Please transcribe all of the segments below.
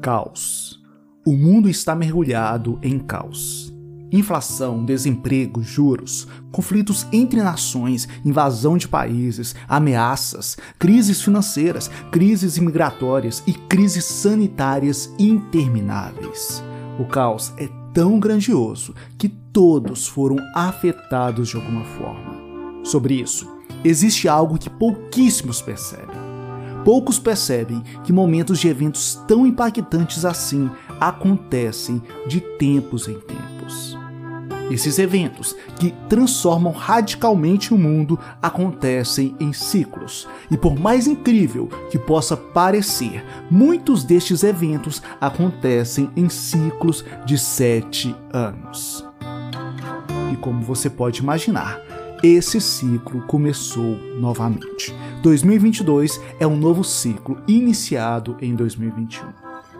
Caos. O mundo está mergulhado em caos. Inflação, desemprego, juros, conflitos entre nações, invasão de países, ameaças, crises financeiras, crises imigratórias e crises sanitárias intermináveis. O caos é tão grandioso que todos foram afetados de alguma forma. Sobre isso, existe algo que pouquíssimos percebem. Poucos percebem que momentos de eventos tão impactantes assim acontecem de tempos em tempos. Esses eventos, que transformam radicalmente o mundo, acontecem em ciclos. E por mais incrível que possa parecer, muitos destes eventos acontecem em ciclos de sete anos. E como você pode imaginar, esse ciclo começou novamente. 2022 é um novo ciclo iniciado em 2021.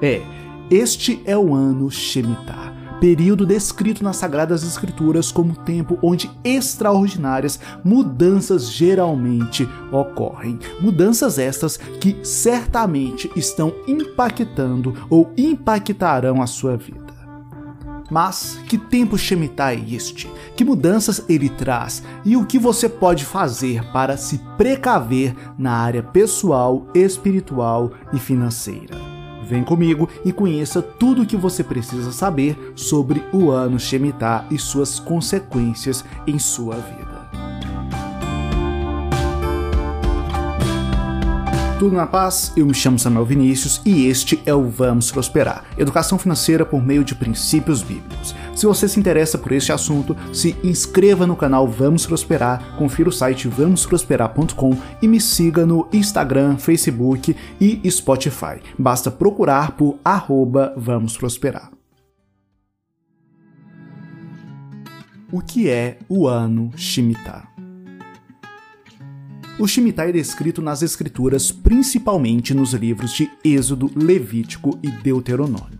É, este é o ano Shemitah, período descrito nas Sagradas Escrituras como tempo onde extraordinárias mudanças geralmente ocorrem. Mudanças estas que certamente estão impactando ou impactarão a sua vida. Mas que tempo Shemitah é este? Que mudanças ele traz? E o que você pode fazer para se precaver na área pessoal, espiritual e financeira? Vem comigo e conheça tudo o que você precisa saber sobre o ano Shemitah e suas consequências em sua vida. Tudo na paz? Eu me chamo Samuel Vinícius e este é o Vamos Prosperar educação financeira por meio de princípios bíblicos. Se você se interessa por este assunto, se inscreva no canal Vamos Prosperar, confira o site vamosprosperar.com e me siga no Instagram, Facebook e Spotify. Basta procurar por arroba Vamos Prosperar. O que é o ano Shemitah? O Shemitah é descrito nas escrituras principalmente nos livros de Êxodo, Levítico e Deuteronômio.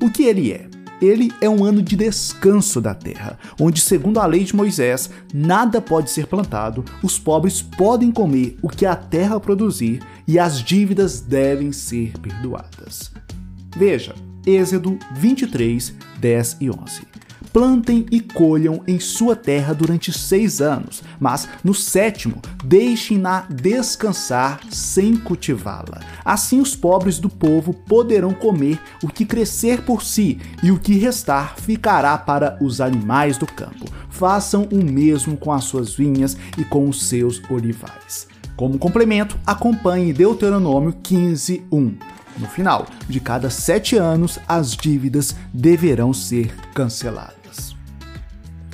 O que ele é? Ele é um ano de descanso da terra, onde, segundo a lei de Moisés, nada pode ser plantado, os pobres podem comer o que a terra produzir e as dívidas devem ser perdoadas. Veja, Êxodo 23, 10 e 11 plantem e colham em sua terra durante seis anos, mas no sétimo deixem-na descansar sem cultivá-la. Assim os pobres do povo poderão comer o que crescer por si, e o que restar ficará para os animais do campo. Façam o mesmo com as suas vinhas e com os seus olivais. Como complemento, acompanhe Deuteronômio 15, 1. No final de cada sete anos, as dívidas deverão ser canceladas.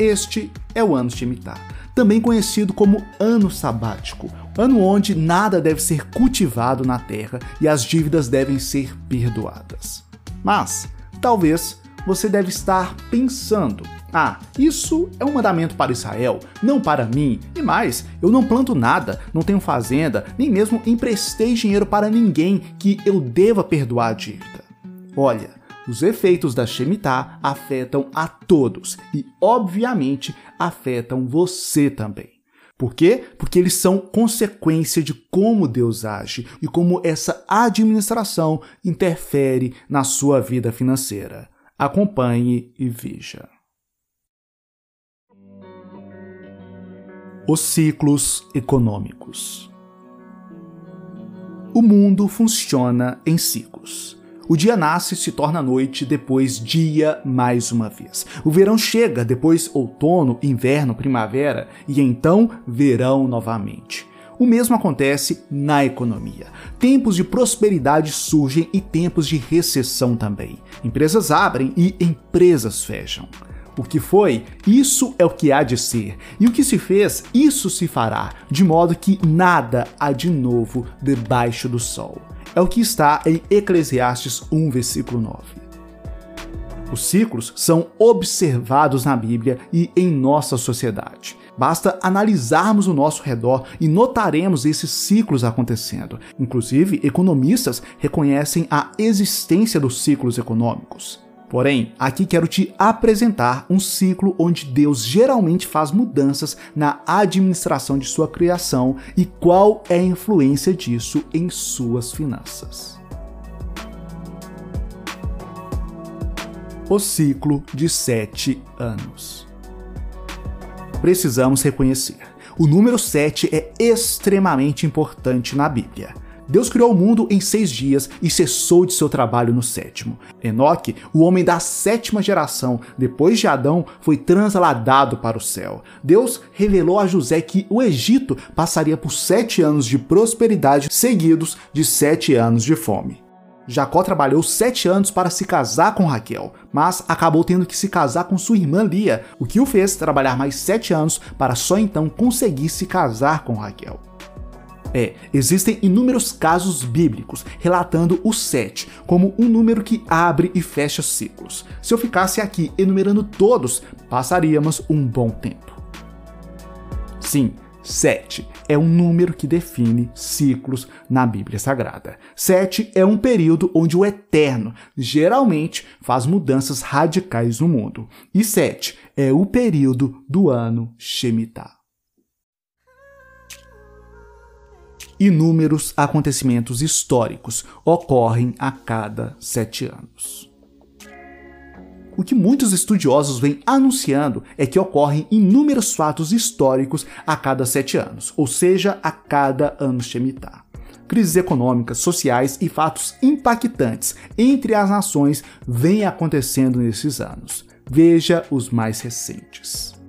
Este é o ano Shemitah, também conhecido como ano sabático, ano onde nada deve ser cultivado na terra e as dívidas devem ser perdoadas. Mas, talvez você deve estar pensando: ah, isso é um mandamento para Israel, não para mim. E mais, eu não planto nada, não tenho fazenda, nem mesmo emprestei dinheiro para ninguém que eu deva perdoar a dívida. Olha, os efeitos da Shemitah afetam a todos e, obviamente, afetam você também. Por quê? Porque eles são consequência de como Deus age e como essa administração interfere na sua vida financeira. Acompanhe e veja. Os ciclos econômicos. O mundo funciona em ciclos. O dia nasce e se torna noite, depois dia mais uma vez. O verão chega, depois outono, inverno, primavera e então verão novamente. O mesmo acontece na economia. Tempos de prosperidade surgem e tempos de recessão também. Empresas abrem e empresas fecham. O que foi, isso é o que há de ser, e o que se fez, isso se fará, de modo que nada há de novo debaixo do sol é o que está em Eclesiastes 1, versículo 9. Os ciclos são observados na Bíblia e em nossa sociedade. Basta analisarmos o nosso redor e notaremos esses ciclos acontecendo. Inclusive, economistas reconhecem a existência dos ciclos econômicos. Porém, aqui quero te apresentar um ciclo onde Deus geralmente faz mudanças na administração de sua criação e qual é a influência disso em suas finanças. o ciclo de sete anos. Precisamos reconhecer: o número 7 é extremamente importante na Bíblia. Deus criou o mundo em seis dias e cessou de seu trabalho no sétimo. Enoque, o homem da sétima geração, depois de Adão, foi transladado para o céu. Deus revelou a José que o Egito passaria por sete anos de prosperidade seguidos de sete anos de fome. Jacó trabalhou sete anos para se casar com Raquel, mas acabou tendo que se casar com sua irmã Lia, o que o fez trabalhar mais sete anos para só então conseguir se casar com Raquel. É, existem inúmeros casos bíblicos relatando o sete como um número que abre e fecha ciclos. Se eu ficasse aqui enumerando todos, passaríamos um bom tempo. Sim, 7 é um número que define ciclos na Bíblia Sagrada. 7 é um período onde o Eterno geralmente faz mudanças radicais no mundo. E 7 é o período do ano Shemitah. Inúmeros acontecimentos históricos ocorrem a cada sete anos. O que muitos estudiosos vêm anunciando é que ocorrem inúmeros fatos históricos a cada sete anos, ou seja, a cada ano Shemitah. Crises econômicas, sociais e fatos impactantes entre as nações vêm acontecendo nesses anos. Veja os mais recentes.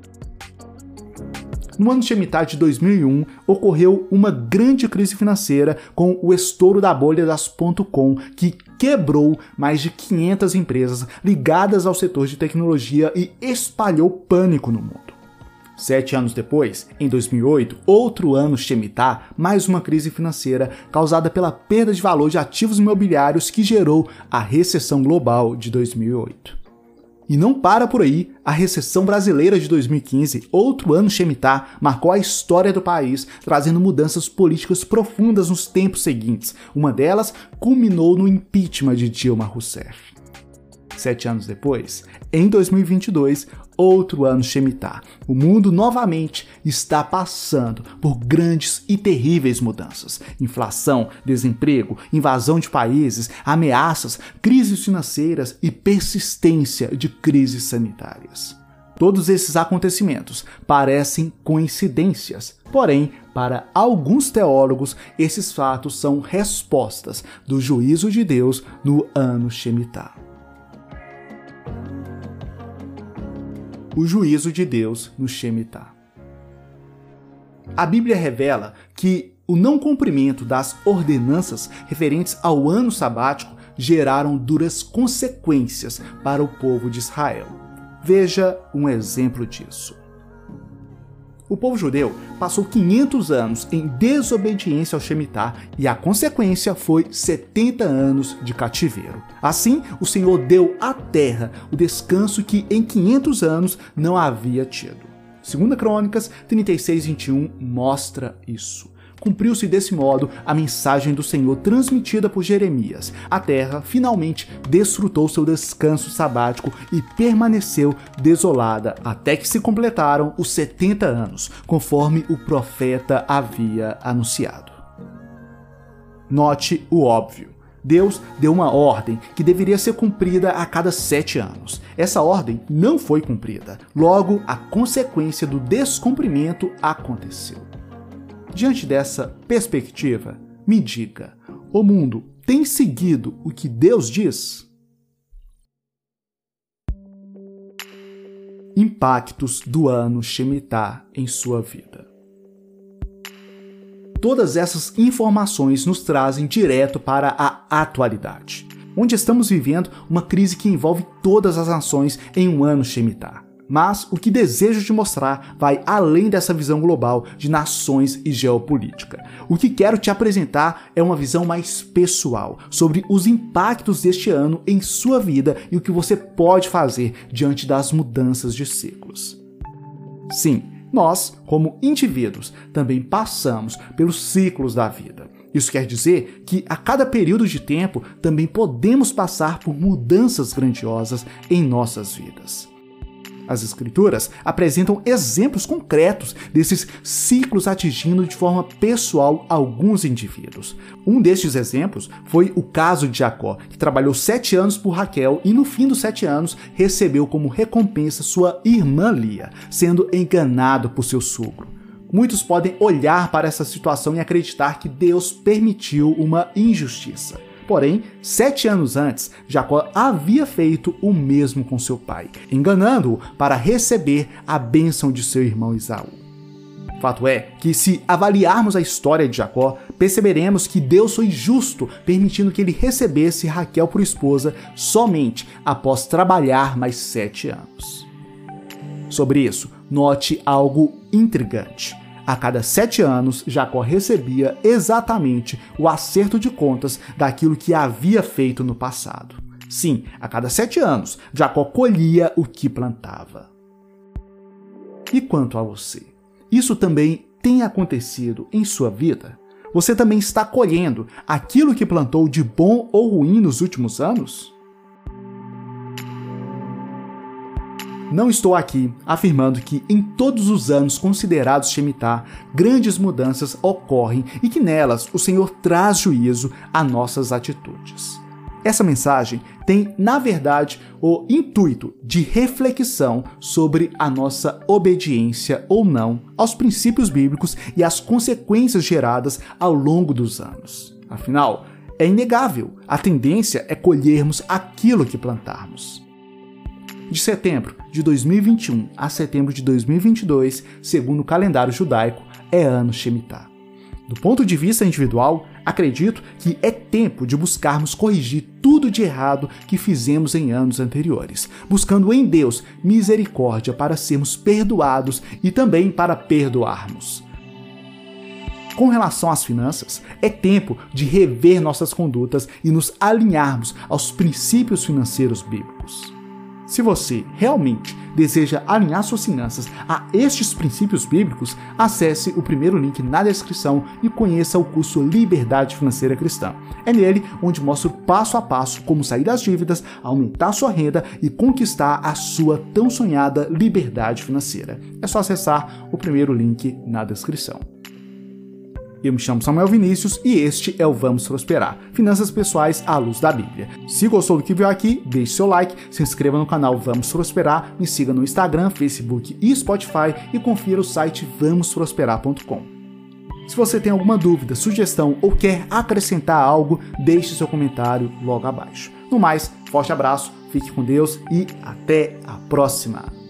No ano Shemitah de 2001, ocorreu uma grande crise financeira com o estouro da bolha das .com, que quebrou mais de 500 empresas ligadas ao setor de tecnologia e espalhou pânico no mundo. Sete anos depois, em 2008, outro ano Shemitah, mais uma crise financeira causada pela perda de valor de ativos imobiliários que gerou a recessão global de 2008. E não para por aí, a recessão brasileira de 2015, outro ano Shemitah, marcou a história do país, trazendo mudanças políticas profundas nos tempos seguintes. Uma delas culminou no impeachment de Dilma Rousseff. Sete anos depois, em 2022, outro ano Shemitah. O mundo novamente está passando por grandes e terríveis mudanças: inflação, desemprego, invasão de países, ameaças, crises financeiras e persistência de crises sanitárias. Todos esses acontecimentos parecem coincidências, porém, para alguns teólogos, esses fatos são respostas do juízo de Deus no ano Shemitah. O juízo de Deus no Shemitah. A Bíblia revela que o não cumprimento das ordenanças referentes ao ano sabático geraram duras consequências para o povo de Israel. Veja um exemplo disso. O povo judeu passou 500 anos em desobediência ao Shemitah e a consequência foi 70 anos de cativeiro. Assim, o Senhor deu à terra o descanso que em 500 anos não havia tido. Segunda Crônicas 36:21 mostra isso. Cumpriu-se desse modo a mensagem do Senhor transmitida por Jeremias. A terra finalmente desfrutou seu descanso sabático e permaneceu desolada até que se completaram os 70 anos, conforme o profeta havia anunciado. Note o óbvio. Deus deu uma ordem que deveria ser cumprida a cada sete anos. Essa ordem não foi cumprida. Logo, a consequência do descumprimento aconteceu. Diante dessa perspectiva, me diga: o mundo tem seguido o que Deus diz? Impactos do ano Shemitah em sua vida. Todas essas informações nos trazem direto para a atualidade, onde estamos vivendo uma crise que envolve todas as nações em um ano Shemitah. Mas o que desejo te mostrar vai além dessa visão global de nações e geopolítica. O que quero te apresentar é uma visão mais pessoal sobre os impactos deste ano em sua vida e o que você pode fazer diante das mudanças de ciclos. Sim, nós, como indivíduos, também passamos pelos ciclos da vida. Isso quer dizer que a cada período de tempo também podemos passar por mudanças grandiosas em nossas vidas. As Escrituras apresentam exemplos concretos desses ciclos atingindo de forma pessoal alguns indivíduos. Um destes exemplos foi o caso de Jacó, que trabalhou sete anos por Raquel e no fim dos sete anos recebeu como recompensa sua irmã Lia, sendo enganado por seu sogro. Muitos podem olhar para essa situação e acreditar que Deus permitiu uma injustiça. Porém, sete anos antes, Jacó havia feito o mesmo com seu pai, enganando-o para receber a bênção de seu irmão Isaú. Fato é que, se avaliarmos a história de Jacó, perceberemos que Deus foi justo, permitindo que ele recebesse Raquel por esposa somente após trabalhar mais sete anos. Sobre isso, note algo intrigante. A cada sete anos, Jacó recebia exatamente o acerto de contas daquilo que havia feito no passado. Sim, a cada sete anos, Jacó colhia o que plantava. E quanto a você? Isso também tem acontecido em sua vida? Você também está colhendo aquilo que plantou de bom ou ruim nos últimos anos? Não estou aqui afirmando que em todos os anos considerados Shemitah, grandes mudanças ocorrem e que nelas o Senhor traz juízo a nossas atitudes. Essa mensagem tem, na verdade, o intuito de reflexão sobre a nossa obediência ou não aos princípios bíblicos e as consequências geradas ao longo dos anos. Afinal, é inegável, a tendência é colhermos aquilo que plantarmos. De setembro de 2021 a setembro de 2022, segundo o calendário judaico, é ano Shemitah. Do ponto de vista individual, acredito que é tempo de buscarmos corrigir tudo de errado que fizemos em anos anteriores, buscando em Deus misericórdia para sermos perdoados e também para perdoarmos. Com relação às finanças, é tempo de rever nossas condutas e nos alinharmos aos princípios financeiros bíblicos. Se você realmente deseja alinhar suas finanças a estes princípios bíblicos, acesse o primeiro link na descrição e conheça o curso Liberdade Financeira Cristã. É nele onde mostro passo a passo como sair das dívidas, aumentar sua renda e conquistar a sua tão sonhada liberdade financeira. É só acessar o primeiro link na descrição. Eu me chamo Samuel Vinícius e este é o Vamos Prosperar, finanças pessoais à luz da Bíblia. Se gostou do que viu aqui, deixe seu like, se inscreva no canal Vamos Prosperar, me siga no Instagram, Facebook e Spotify e confira o site vamosprosperar.com. Se você tem alguma dúvida, sugestão ou quer acrescentar algo, deixe seu comentário logo abaixo. No mais, forte abraço, fique com Deus e até a próxima!